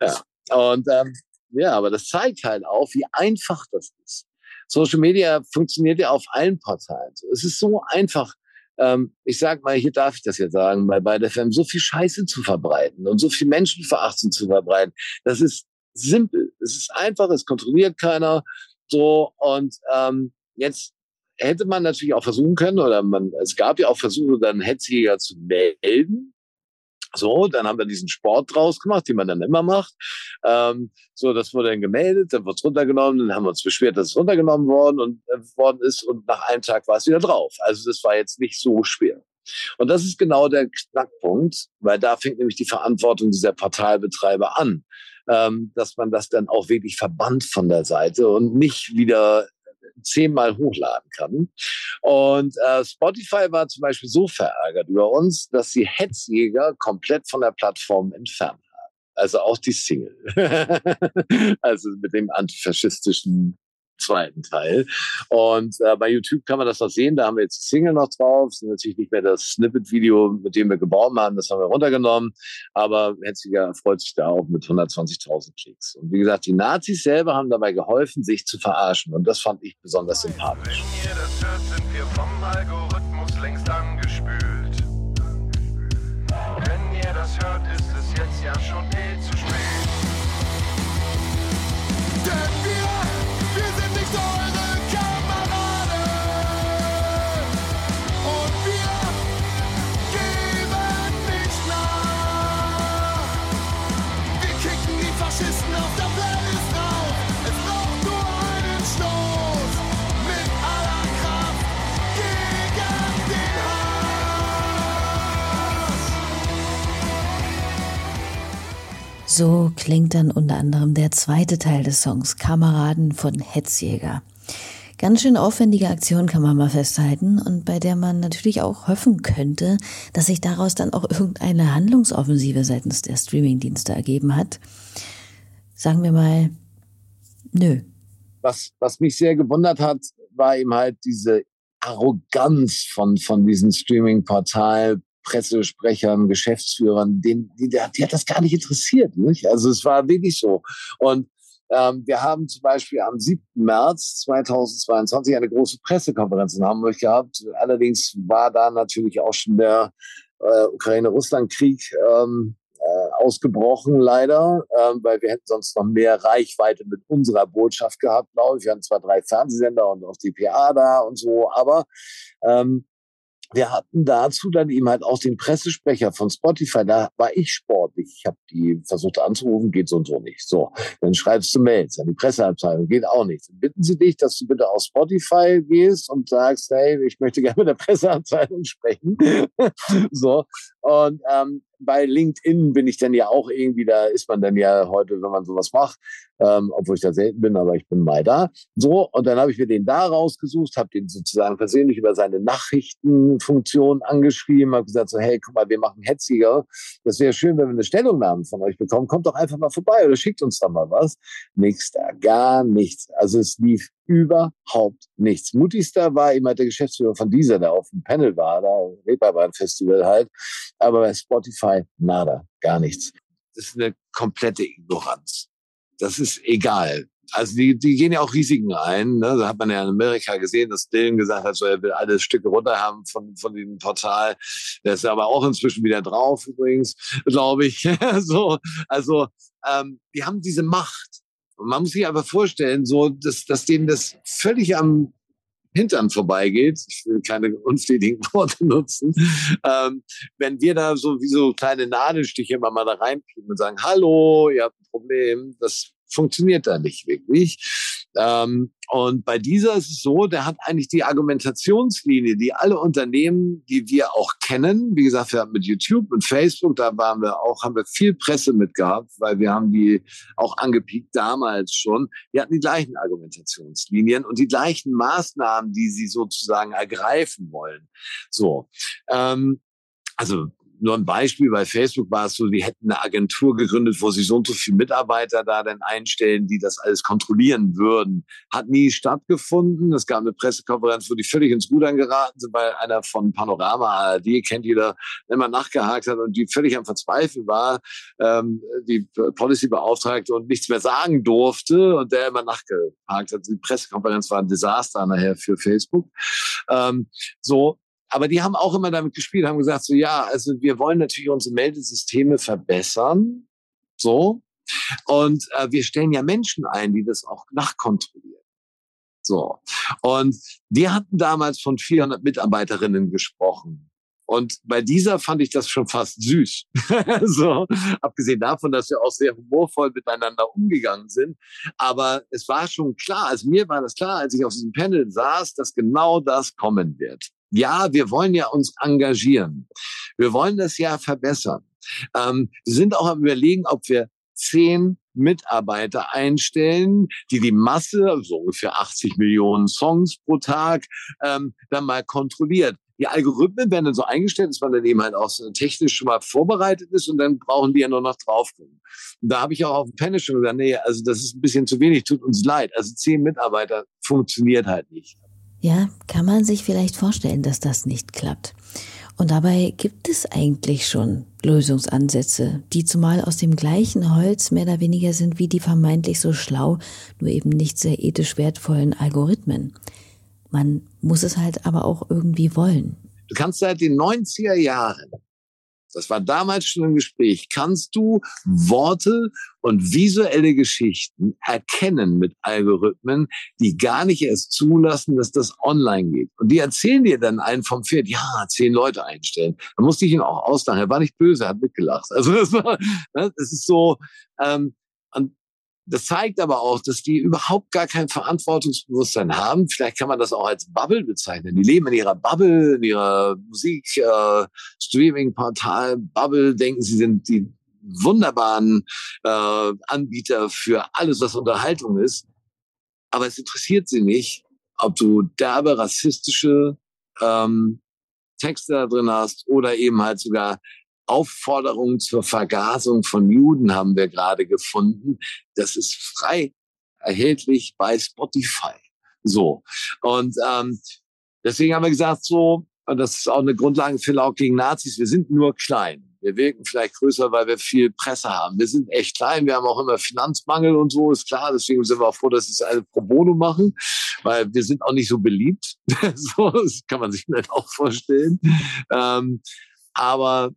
ja. Und ähm, ja, aber das zeigt halt auch, wie einfach das ist. Social Media funktioniert ja auf allen Portalen. Es ist so einfach, ähm, ich sag mal, hier darf ich das jetzt sagen, bei, bei der FM so viel Scheiße zu verbreiten und so viel Menschenverachtung zu verbreiten. Das ist simpel. Es ist einfach, es kontrolliert keiner. So, und ähm, jetzt hätte man natürlich auch versuchen können, oder man, es gab ja auch Versuche, dann Hetzjäger zu melden. So, dann haben wir diesen Sport draus gemacht, den man dann immer macht. Ähm, so, das wurde dann gemeldet, dann wurde es runtergenommen, dann haben wir uns beschwert, dass es runtergenommen worden und äh, worden ist und nach einem Tag war es wieder drauf. Also das war jetzt nicht so schwer. Und das ist genau der Knackpunkt, weil da fängt nämlich die Verantwortung dieser Portalbetreiber an, ähm, dass man das dann auch wirklich verbannt von der Seite und nicht wieder zehnmal hochladen kann. Und äh, Spotify war zum Beispiel so verärgert über uns, dass sie Hetzjäger komplett von der Plattform entfernt haben. Also auch die Single. also mit dem antifaschistischen zweiten Teil. Und äh, bei YouTube kann man das noch sehen. Da haben wir jetzt die Single noch drauf. Das ist natürlich nicht mehr das Snippet-Video, mit dem wir gebaut haben. Das haben wir runtergenommen. Aber Hetziger freut sich da auch mit 120.000 Klicks. Und wie gesagt, die Nazis selber haben dabei geholfen, sich zu verarschen. Und das fand ich besonders sympathisch. Wenn ihr das hört, sind wir vom Algorithmus längst angespült. Wenn ihr das hört, ist es jetzt ja schon eh zu spät. Victory!
So klingt dann unter anderem der zweite Teil des Songs Kameraden von Hetzjäger. Ganz schön aufwendige Aktion kann man mal festhalten und bei der man natürlich auch hoffen könnte, dass sich daraus dann auch irgendeine Handlungsoffensive seitens der Streamingdienste ergeben hat. Sagen wir mal, nö.
Was, was mich sehr gewundert hat, war eben halt diese Arroganz von, von diesen Streaming-Portal Pressesprechern, Geschäftsführern, den, die, die hat das gar nicht interessiert. Nicht? Also es war wirklich so. Und ähm, wir haben zum Beispiel am 7. März 2022 eine große Pressekonferenz in Hamburg gehabt. Allerdings war da natürlich auch schon der äh, Ukraine-Russland-Krieg ähm, äh, ausgebrochen, leider, ähm, weil wir hätten sonst noch mehr Reichweite mit unserer Botschaft gehabt, glaube ich. Wir hatten zwar drei Fernsehsender und auch die PA da und so, aber ähm, wir hatten dazu dann eben halt auch den Pressesprecher von Spotify. Da war ich sportlich. Ich habe die versucht anzurufen, geht so und so nicht. So, dann schreibst du Mails an die Presseabteilung, geht auch nicht. Dann bitten sie dich, dass du bitte auf Spotify gehst und sagst, hey, ich möchte gerne mit der Presseabteilung sprechen. so und ähm, bei LinkedIn bin ich dann ja auch irgendwie, da ist man dann ja heute, wenn man sowas macht, ähm, obwohl ich da selten bin, aber ich bin mal da. So, und dann habe ich mir den da rausgesucht, habe den sozusagen persönlich über seine Nachrichtenfunktion angeschrieben, habe gesagt so, hey, guck mal, wir machen Hetziger. Das wäre schön, wenn wir eine Stellungnahme von euch bekommen. Kommt doch einfach mal vorbei oder schickt uns da mal was. Nix da, gar nichts. Also es lief überhaupt nichts. Mutigster war immer der Geschäftsführer von dieser, der auf dem Panel war, da Reeperbahn Festival halt. Aber bei Spotify nada, gar nichts. Das ist eine komplette Ignoranz. Das ist egal. Also die, die gehen ja auch Risiken ein. Ne? Da hat man ja in Amerika gesehen, dass Dylan gesagt hat, so, er will alle Stücke runter haben von, von dem Portal. Der ist aber auch inzwischen wieder drauf, übrigens, glaube ich. so, also ähm, die haben diese Macht. Und man muss sich aber vorstellen, so, dass, dass denen das völlig am Hintern vorbeigeht. Ich will keine unflätigen Worte nutzen. Ähm, wenn wir da so wie so kleine Nadelstiche immer mal da reinpicken und sagen, hallo, ihr habt ein Problem, das funktioniert da nicht wirklich. Ähm, und bei dieser ist es so, der hat eigentlich die Argumentationslinie, die alle Unternehmen, die wir auch kennen, wie gesagt, wir haben mit YouTube und Facebook, da waren wir auch, haben wir viel Presse mitgehabt, weil wir haben die auch angepiekt damals schon. Die hatten die gleichen Argumentationslinien und die gleichen Maßnahmen, die sie sozusagen ergreifen wollen. So. Ähm, also nur ein Beispiel, bei Facebook war es so, die hätten eine Agentur gegründet, wo sie so und so viele Mitarbeiter da dann einstellen, die das alles kontrollieren würden. Hat nie stattgefunden. Es gab eine Pressekonferenz, wo die völlig ins Rudern geraten sind, weil einer von Panorama ARD, kennt jeder, immer nachgehakt hat und die völlig am Verzweifeln war, ähm, die Policy-Beauftragte und nichts mehr sagen durfte und der immer nachgehakt hat. Die Pressekonferenz war ein Desaster nachher für Facebook. Ähm, so, aber die haben auch immer damit gespielt, haben gesagt, so ja, also wir wollen natürlich unsere Meldesysteme verbessern. So. Und äh, wir stellen ja Menschen ein, die das auch nachkontrollieren. So. Und die hatten damals von 400 Mitarbeiterinnen gesprochen. Und bei dieser fand ich das schon fast süß. so, abgesehen davon, dass wir auch sehr humorvoll miteinander umgegangen sind. Aber es war schon klar, also mir war das klar, als ich auf diesem Panel saß, dass genau das kommen wird ja, wir wollen ja uns engagieren. Wir wollen das ja verbessern. Ähm, wir sind auch am überlegen, ob wir zehn Mitarbeiter einstellen, die die Masse, so also ungefähr 80 Millionen Songs pro Tag, ähm, dann mal kontrolliert. Die Algorithmen werden dann so eingestellt, dass man dann eben halt auch so technisch schon mal vorbereitet ist und dann brauchen die ja nur noch drauf. Und da habe ich auch auf dem Panel schon gesagt, nee, also das ist ein bisschen zu wenig, tut uns leid. Also zehn Mitarbeiter funktioniert halt nicht.
Ja, kann man sich vielleicht vorstellen, dass das nicht klappt. Und dabei gibt es eigentlich schon Lösungsansätze, die zumal aus dem gleichen Holz mehr oder weniger sind wie die vermeintlich so schlau, nur eben nicht sehr ethisch wertvollen Algorithmen. Man muss es halt aber auch irgendwie wollen.
Du kannst seit den 90er Jahren das war damals schon im Gespräch, kannst du Worte und visuelle Geschichten erkennen mit Algorithmen, die gar nicht erst zulassen, dass das online geht. Und die erzählen dir dann einen vom Pferd, ja, zehn Leute einstellen. Da musste ich ihn auch auslachen. Er war nicht böse, er hat mitgelacht. Also das war, das ist so, ähm, das zeigt aber auch, dass die überhaupt gar kein Verantwortungsbewusstsein haben. Vielleicht kann man das auch als Bubble bezeichnen. Die leben in ihrer Bubble, in ihrer Musik-Streaming-Portal-Bubble, äh, denken, sie sind die wunderbaren äh, Anbieter für alles, was Unterhaltung ist. Aber es interessiert sie nicht, ob du derbe rassistische ähm, Texte da drin hast oder eben halt sogar Aufforderung zur Vergasung von Juden haben wir gerade gefunden. Das ist frei erhältlich bei Spotify. So. Und ähm, deswegen haben wir gesagt, so, und das ist auch eine Grundlage für Laut gegen Nazis, wir sind nur klein. Wir wirken vielleicht größer, weil wir viel Presse haben. Wir sind echt klein. Wir haben auch immer Finanzmangel und so, ist klar. Deswegen sind wir auch froh, dass wir es eine Pro Bono machen, weil wir sind auch nicht so beliebt. so, das kann man sich vielleicht auch vorstellen. Ähm, aber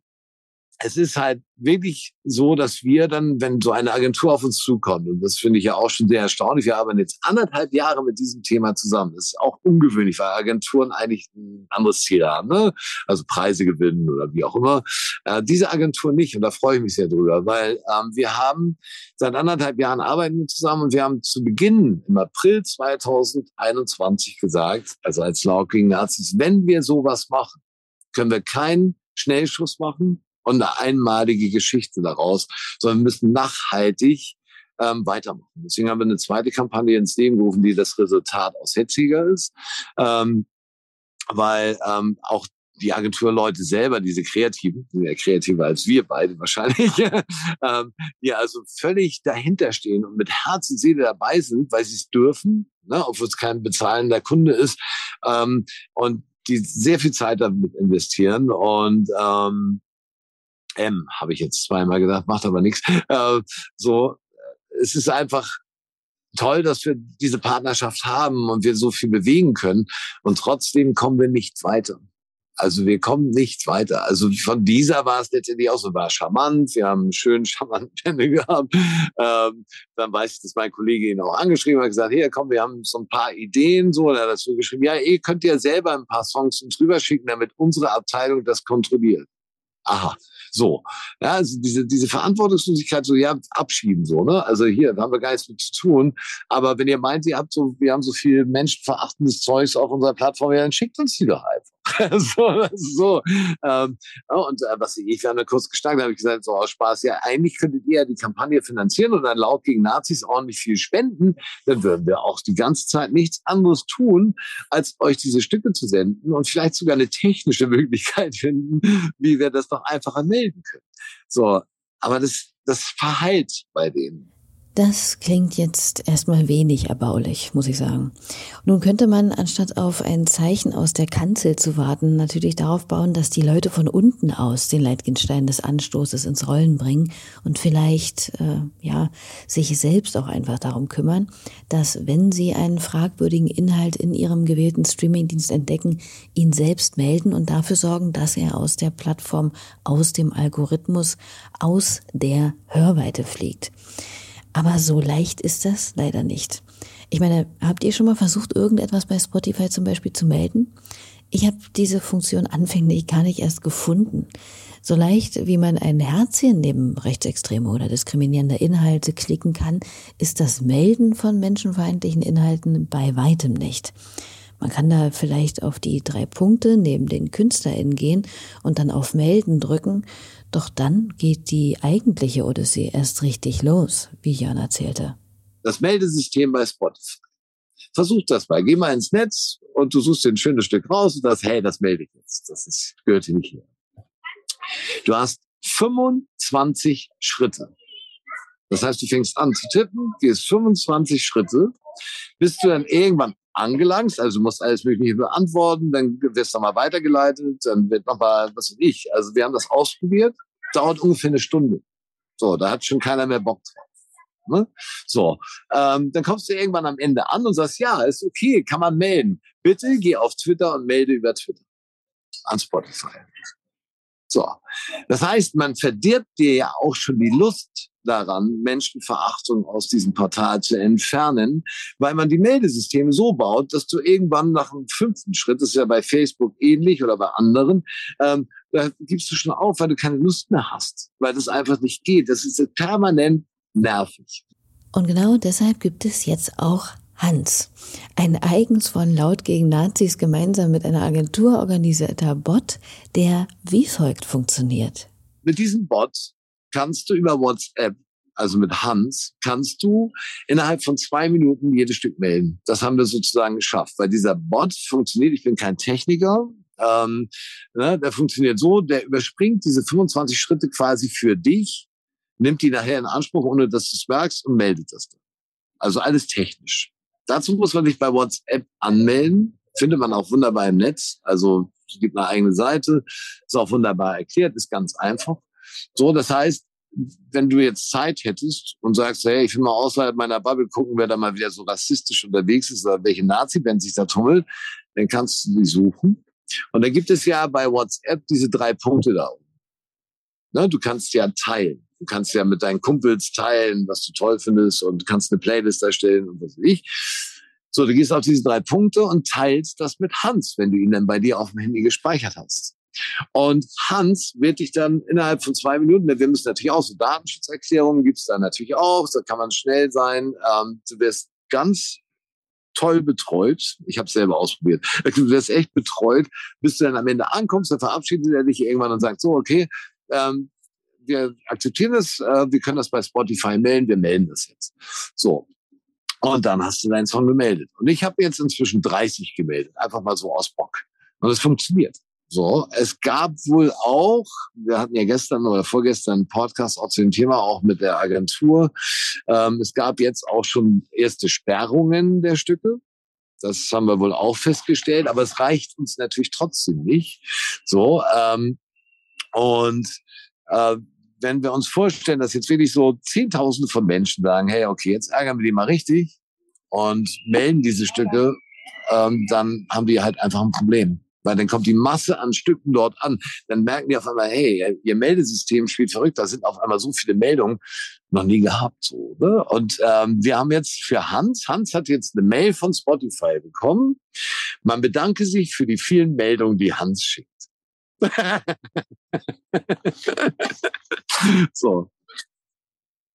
es ist halt wirklich so, dass wir dann, wenn so eine Agentur auf uns zukommt, und das finde ich ja auch schon sehr erstaunlich, wir arbeiten jetzt anderthalb Jahre mit diesem Thema zusammen. Das ist auch ungewöhnlich, weil Agenturen eigentlich ein anderes Ziel haben, ne? also Preise gewinnen oder wie auch immer. Äh, diese Agentur nicht und da freue ich mich sehr drüber, weil ähm, wir haben seit anderthalb Jahren arbeiten wir zusammen und wir haben zu Beginn im April 2021 gesagt, also als Law gegen Nazis, wenn wir sowas machen, können wir keinen Schnellschuss machen, und eine einmalige Geschichte daraus, sondern wir müssen nachhaltig ähm, weitermachen. Deswegen haben wir eine zweite Kampagne ins Leben gerufen, die das Resultat aus Hetziger ist, ähm, weil ähm, auch die Agenturleute selber, diese Kreativen, sind ja kreativer als wir beide wahrscheinlich, ähm, die also völlig dahinter stehen und mit Herz und Seele dabei sind, weil sie es dürfen, ne, obwohl es kein bezahlender Kunde ist, ähm, und die sehr viel Zeit damit investieren und ähm, M, habe ich jetzt zweimal gesagt, macht aber nichts. Äh, so, es ist einfach toll, dass wir diese Partnerschaft haben und wir so viel bewegen können. Und trotzdem kommen wir nicht weiter. Also wir kommen nicht weiter. Also von dieser war es letztendlich auch so, war charmant. Wir haben einen schönen, charmanten Panel gehabt. Ähm, dann weiß ich, dass mein Kollege ihn auch angeschrieben hat, gesagt, hier, komm, wir haben so ein paar Ideen, so. Und er hat dazu geschrieben, ja, ihr könnt ja selber ein paar Songs uns rüberschicken, damit unsere Abteilung das kontrolliert. Aha. So, ja, also diese, diese Verantwortungslosigkeit so, ja, abschieben, so, ne? Also hier, da haben wir gar nichts mit zu tun. Aber wenn ihr meint, ihr habt so, wir haben so viel menschenverachtendes Zeugs auf unserer Plattform, ja, dann schickt uns die doch einfach. so, so. Ähm, und äh, was ich, wir haben da kurz gestanden, habe ich gesagt, so aus Spaß, ja, eigentlich könntet ihr ja die Kampagne finanzieren und dann laut gegen Nazis ordentlich viel spenden, dann würden wir auch die ganze Zeit nichts anderes tun, als euch diese Stücke zu senden und vielleicht sogar eine technische Möglichkeit finden, wie wir das einfacher melden können. So, aber das, das verheilt bei denen.
Das klingt jetzt erstmal wenig erbaulich, muss ich sagen. Nun könnte man, anstatt auf ein Zeichen aus der Kanzel zu warten, natürlich darauf bauen, dass die Leute von unten aus den Leitgenstein des Anstoßes ins Rollen bringen und vielleicht, äh, ja, sich selbst auch einfach darum kümmern, dass, wenn sie einen fragwürdigen Inhalt in ihrem gewählten Streamingdienst entdecken, ihn selbst melden und dafür sorgen, dass er aus der Plattform, aus dem Algorithmus, aus der Hörweite fliegt. Aber so leicht ist das leider nicht. Ich meine, habt ihr schon mal versucht, irgendetwas bei Spotify zum Beispiel zu melden? Ich habe diese Funktion anfänglich gar nicht erst gefunden. So leicht, wie man ein Herzchen neben rechtsextreme oder diskriminierende Inhalte klicken kann, ist das Melden von menschenfeindlichen Inhalten bei weitem nicht. Man kann da vielleicht auf die drei Punkte neben den KünstlerInnen gehen und dann auf Melden drücken. Doch dann geht die eigentliche Odyssee erst richtig los, wie Jörn erzählte.
Das Meldesystem bei Spotify. Versuch das mal. Geh mal ins Netz und du suchst dir ein schönes Stück raus und sagst, hey, das melde ich jetzt. Das ist, gehört hier nicht hier. Du hast 25 Schritte. Das heißt, du fängst an zu tippen, gehst 25 Schritte, bis du dann irgendwann angelangst, also du musst alles Mögliche beantworten, dann wirst du mal weitergeleitet, dann wird nochmal, was weiß ich. Also wir haben das ausprobiert, dauert ungefähr eine Stunde. So, da hat schon keiner mehr Bock drauf. Ne? So, ähm, dann kommst du irgendwann am Ende an und sagst, ja, ist okay, kann man melden. Bitte geh auf Twitter und melde über Twitter an Spotify. So, das heißt, man verdirbt dir ja auch schon die Lust daran, Menschenverachtung aus diesem Portal zu entfernen, weil man die Meldesysteme so baut, dass du irgendwann nach dem fünften Schritt, das ist ja bei Facebook ähnlich oder bei anderen, ähm, da gibst du schon auf, weil du keine Lust mehr hast, weil das einfach nicht geht. Das ist permanent nervig.
Und genau deshalb gibt es jetzt auch Hans, ein eigens von Laut gegen Nazis gemeinsam mit einer Agentur organisierter Bot, der wie folgt funktioniert.
Mit diesem Bot kannst du über WhatsApp, also mit Hans, kannst du innerhalb von zwei Minuten jedes Stück melden. Das haben wir sozusagen geschafft, weil dieser Bot funktioniert. Ich bin kein Techniker. Ähm, ne, der funktioniert so, der überspringt diese 25 Schritte quasi für dich nimmt die nachher in Anspruch, ohne dass du es merkst und meldet das dann. Also alles technisch. Dazu muss man sich bei WhatsApp anmelden. Findet man auch wunderbar im Netz. Also es gibt eine eigene Seite, ist auch wunderbar erklärt, ist ganz einfach. So, das heißt, wenn du jetzt Zeit hättest und sagst, hey, ich will mal außerhalb meiner Bubble gucken, wer da mal wieder so rassistisch unterwegs ist oder welche Nazi-Band sich da tummelt, dann kannst du die suchen. Und da gibt es ja bei WhatsApp diese drei Punkte da oben. Ne, du kannst ja teilen. Du kannst ja mit deinen Kumpels teilen, was du toll findest und kannst eine Playlist erstellen und was weiß ich. So, du gehst auf diese drei Punkte und teilst das mit Hans, wenn du ihn dann bei dir auf dem Handy gespeichert hast. Und Hans wird dich dann innerhalb von zwei Minuten, wir müssen natürlich auch so Datenschutzerklärungen gibt's da natürlich auch, da kann man schnell sein. Ähm, du wirst ganz toll betreut. Ich habe selber ausprobiert. Du wirst echt betreut, bis du dann am Ende ankommst, dann verabschiedet er dich irgendwann und sagt so, okay, ähm, wir akzeptieren es, äh, wir können das bei Spotify melden, wir melden das jetzt. So. Und dann hast du deinen Song gemeldet. Und ich habe jetzt inzwischen 30 gemeldet, einfach mal so aus Bock. Und es funktioniert. So, es gab wohl auch, wir hatten ja gestern oder vorgestern einen Podcast auch zu dem Thema, auch mit der Agentur. Ähm, es gab jetzt auch schon erste Sperrungen der Stücke. Das haben wir wohl auch festgestellt, aber es reicht uns natürlich trotzdem nicht. So, ähm, und äh, wenn wir uns vorstellen, dass jetzt wirklich so Zehntausende von Menschen sagen, hey, okay, jetzt ärgern wir die mal richtig und melden diese Stücke, ähm, dann haben die halt einfach ein Problem. Weil dann kommt die Masse an Stücken dort an. Dann merken die auf einmal, hey, ihr Meldesystem spielt verrückt. Da sind auf einmal so viele Meldungen noch nie gehabt. So, ne? Und ähm, wir haben jetzt für Hans, Hans hat jetzt eine Mail von Spotify bekommen. Man bedanke sich für die vielen Meldungen, die Hans schickt. so.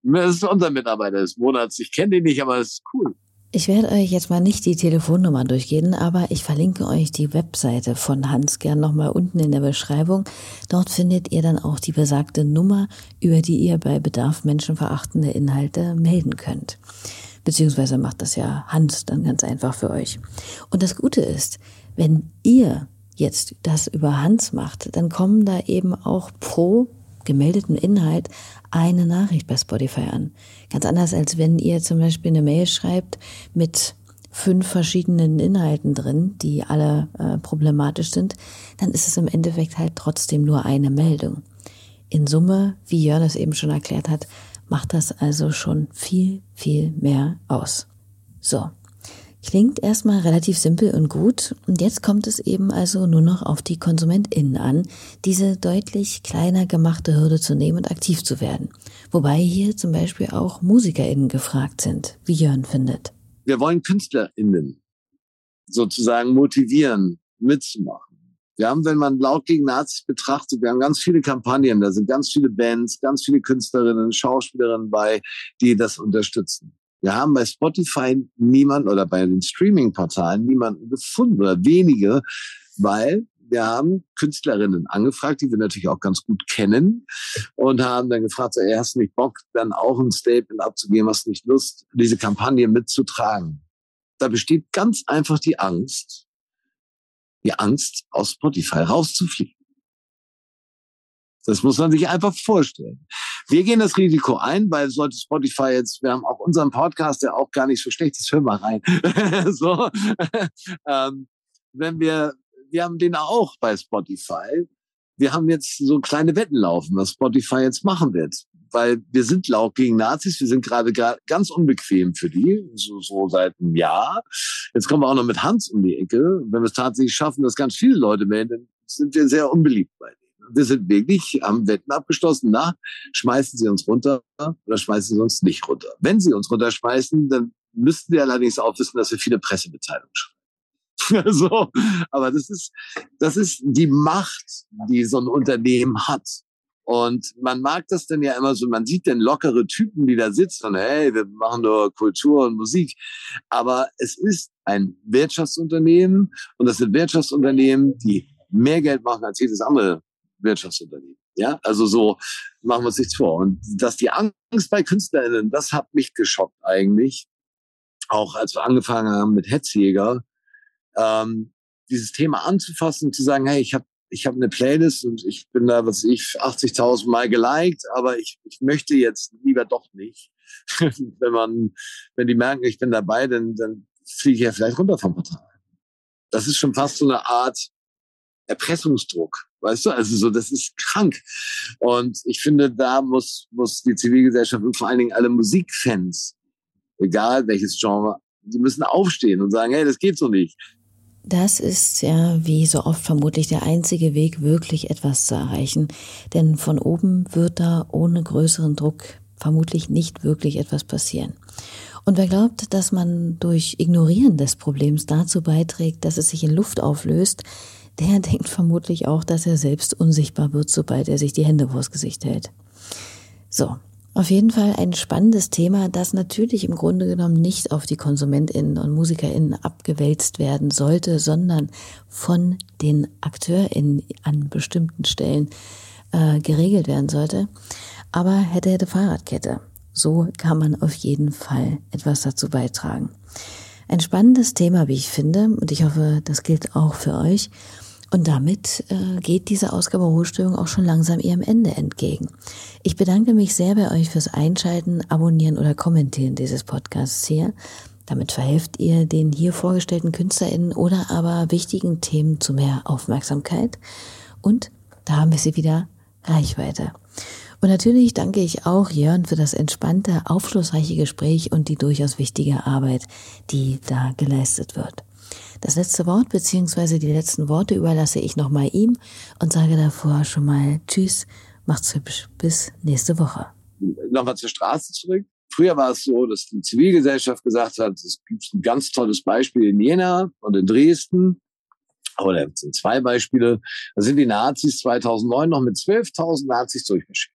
Das ist unser Mitarbeiter des Monats. Ich kenne den nicht, aber es ist cool.
Ich werde euch jetzt mal nicht die Telefonnummer durchgehen, aber ich verlinke euch die Webseite von Hans gern nochmal unten in der Beschreibung. Dort findet ihr dann auch die besagte Nummer, über die ihr bei Bedarf menschenverachtende Inhalte melden könnt. Beziehungsweise macht das ja Hans dann ganz einfach für euch. Und das Gute ist, wenn ihr jetzt das über Hans macht, dann kommen da eben auch pro gemeldeten Inhalt eine Nachricht bei Spotify an. Ganz anders als wenn ihr zum Beispiel eine Mail schreibt mit fünf verschiedenen Inhalten drin, die alle äh, problematisch sind, dann ist es im Endeffekt halt trotzdem nur eine Meldung. In Summe, wie Jörn es eben schon erklärt hat, macht das also schon viel, viel mehr aus. So, Klingt erstmal relativ simpel und gut. Und jetzt kommt es eben also nur noch auf die KonsumentInnen an, diese deutlich kleiner gemachte Hürde zu nehmen und aktiv zu werden. Wobei hier zum Beispiel auch MusikerInnen gefragt sind, wie Jörn findet.
Wir wollen KünstlerInnen sozusagen motivieren, mitzumachen. Wir haben, wenn man laut gegen Nazis betrachtet, wir haben ganz viele Kampagnen, da sind ganz viele Bands, ganz viele Künstlerinnen, Schauspielerinnen bei, die das unterstützen. Wir haben bei Spotify niemanden oder bei den Streaming-Portalen niemanden gefunden oder wenige, weil wir haben Künstlerinnen angefragt, die wir natürlich auch ganz gut kennen und haben dann gefragt, so, ey, hast du nicht Bock, dann auch ein Statement abzugeben, hast du nicht Lust, diese Kampagne mitzutragen? Da besteht ganz einfach die Angst, die Angst, aus Spotify rauszufliegen. Das muss man sich einfach vorstellen. Wir gehen das Risiko ein, weil sollte Spotify jetzt, wir haben auch unseren Podcast, der auch gar nicht so schlecht ist, hör mal rein. so, ähm, wenn wir, wir haben den auch bei Spotify. Wir haben jetzt so kleine Wetten laufen, was Spotify jetzt machen wird. Weil wir sind laut gegen Nazis, wir sind gerade ganz unbequem für die, so, so seit einem Jahr. Jetzt kommen wir auch noch mit Hans um die Ecke. Wenn wir es tatsächlich schaffen, dass ganz viele Leute melden, sind wir sehr unbeliebt bei denen wir sind wirklich, haben Wetten abgeschlossen, na, schmeißen Sie uns runter oder schmeißen Sie uns nicht runter. Wenn Sie uns runterschmeißen, dann müssten Sie allerdings auch wissen, dass wir viele Pressemitteilungen schreiben. so, aber das ist, das ist die Macht, die so ein Unternehmen hat. Und man mag das dann ja immer so, man sieht dann lockere Typen, die da sitzen und hey, wir machen nur Kultur und Musik. Aber es ist ein Wirtschaftsunternehmen und das sind Wirtschaftsunternehmen, die mehr Geld machen als jedes andere Wirtschaftsunternehmen. Ja, also so machen wir uns nichts vor. Und dass die Angst bei KünstlerInnen, das hat mich geschockt eigentlich. Auch als wir angefangen haben mit Hetzjäger, ähm, dieses Thema anzufassen, zu sagen, hey, ich habe ich hab eine Playlist und ich bin da, was ich, 80.000 Mal geliked, aber ich, ich möchte jetzt lieber doch nicht. wenn man, wenn die merken, ich bin dabei, dann, dann fliege ich ja vielleicht runter vom Portal. Das ist schon fast so eine Art Erpressungsdruck. Weißt du, also so, das ist krank. Und ich finde, da muss, muss die Zivilgesellschaft und vor allen Dingen alle Musikfans, egal welches Genre, die müssen aufstehen und sagen, hey, das geht so nicht.
Das ist ja, wie so oft vermutlich, der einzige Weg, wirklich etwas zu erreichen. Denn von oben wird da ohne größeren Druck vermutlich nicht wirklich etwas passieren. Und wer glaubt, dass man durch Ignorieren des Problems dazu beiträgt, dass es sich in Luft auflöst, der denkt vermutlich auch, dass er selbst unsichtbar wird, sobald er sich die Hände vors Gesicht hält. So, auf jeden Fall ein spannendes Thema, das natürlich im Grunde genommen nicht auf die KonsumentInnen und MusikerInnen abgewälzt werden sollte, sondern von den AkteurInnen an bestimmten Stellen äh, geregelt werden sollte. Aber hätte, hätte Fahrradkette. So kann man auf jeden Fall etwas dazu beitragen. Ein spannendes Thema, wie ich finde, und ich hoffe, das gilt auch für euch. Und damit äh, geht diese Ausgabe Ruhestörung auch schon langsam ihrem Ende entgegen. Ich bedanke mich sehr bei euch fürs Einschalten, Abonnieren oder Kommentieren dieses Podcasts hier. Damit verhelft ihr den hier vorgestellten KünstlerInnen oder aber wichtigen Themen zu mehr Aufmerksamkeit. Und da haben wir sie wieder Reichweite. Und natürlich danke ich auch Jörn für das entspannte, aufschlussreiche Gespräch und die durchaus wichtige Arbeit, die da geleistet wird. Das letzte Wort bzw. die letzten Worte überlasse ich nochmal ihm und sage davor schon mal Tschüss, macht's hübsch, bis nächste Woche.
Nochmal zur Straße zurück. Früher war es so, dass die Zivilgesellschaft gesagt hat, es gibt ein ganz tolles Beispiel in Jena und in Dresden. Oder es sind zwei Beispiele. Da sind die Nazis 2009 noch mit 12.000 Nazis durchmarschiert.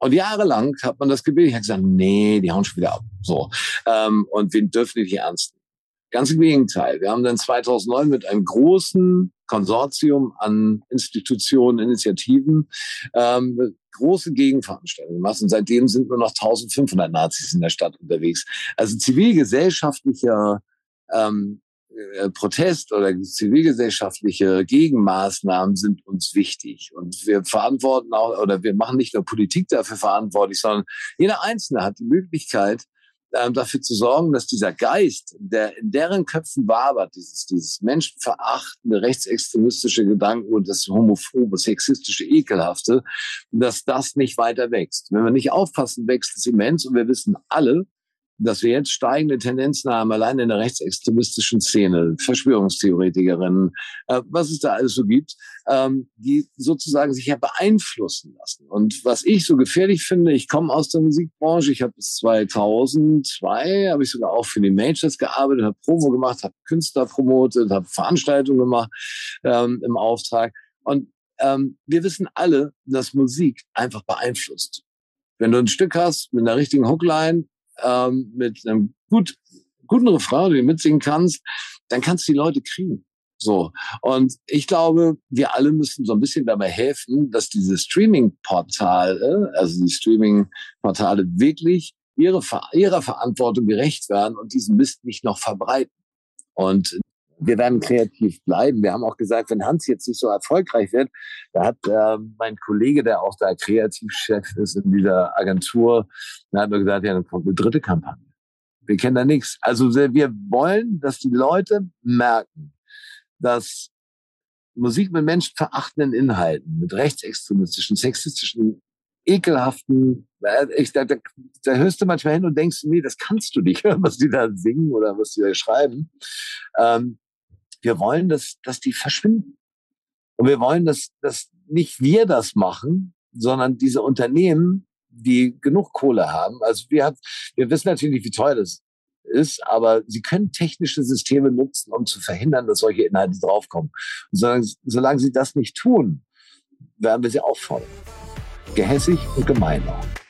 Und jahrelang hat man das gebildet. Ich habe gesagt, nee, die hauen schon wieder ab. So. Ähm, und wir dürfen nicht ernst nehmen. Ganz im Gegenteil. Wir haben dann 2009 mit einem großen Konsortium an Institutionen, Initiativen ähm, große Gegenveranstaltungen gemacht. Und seitdem sind nur noch 1500 Nazis in der Stadt unterwegs. Also zivilgesellschaftlicher ähm, äh, Protest oder zivilgesellschaftliche Gegenmaßnahmen sind uns wichtig. Und wir verantworten auch, oder wir machen nicht nur Politik dafür verantwortlich, sondern jeder Einzelne hat die Möglichkeit, ähm, dafür zu sorgen, dass dieser Geist, der in deren Köpfen wabert, dieses, dieses menschenverachtende, rechtsextremistische Gedanken und das homophobe, sexistische, ekelhafte, dass das nicht weiter wächst. Wenn wir nicht aufpassen, wächst es immens und wir wissen alle, dass wir jetzt steigende Tendenzen haben, allein in der rechtsextremistischen Szene, Verschwörungstheoretikerinnen, äh, was es da alles so gibt, ähm, die sozusagen sich ja beeinflussen lassen. Und was ich so gefährlich finde, ich komme aus der Musikbranche, ich habe bis 2002, habe ich sogar auch für die Majors gearbeitet, habe Promo gemacht, habe Künstler promotet, habe Veranstaltungen gemacht ähm, im Auftrag. Und ähm, wir wissen alle, dass Musik einfach beeinflusst. Wenn du ein Stück hast mit einer richtigen Hookline, ähm, mit einem gut, guten Refrain, den du mitsingen kannst, dann kannst du die Leute kriegen. So. Und ich glaube, wir alle müssen so ein bisschen dabei helfen, dass diese Streaming-Portale, also die Streaming-Portale wirklich ihre, ihrer Verantwortung gerecht werden und diesen Mist nicht noch verbreiten. Und wir werden kreativ bleiben. Wir haben auch gesagt, wenn Hans jetzt nicht so erfolgreich wird, da hat äh, mein Kollege, der auch da Kreativchef ist in dieser Agentur, da hat er gesagt, ja, dann kommt eine dritte Kampagne. Wir kennen da nichts. Also wir wollen, dass die Leute merken, dass Musik mit menschenverachtenden Inhalten, mit rechtsextremistischen, sexistischen, ekelhaften, äh, ich, da, da, da hörst du manchmal hin und denkst, nee, das kannst du nicht hören, was die da singen oder was die da schreiben. Ähm, wir wollen, dass, dass die verschwinden. Und wir wollen, dass, dass nicht wir das machen, sondern diese Unternehmen, die genug Kohle haben. Also wir, haben, wir wissen natürlich, wie teuer das ist, aber sie können technische Systeme nutzen, um zu verhindern, dass solche Inhalte draufkommen. Und solange, solange sie das nicht tun, werden wir sie auffordern. Gehässig und gemein auch.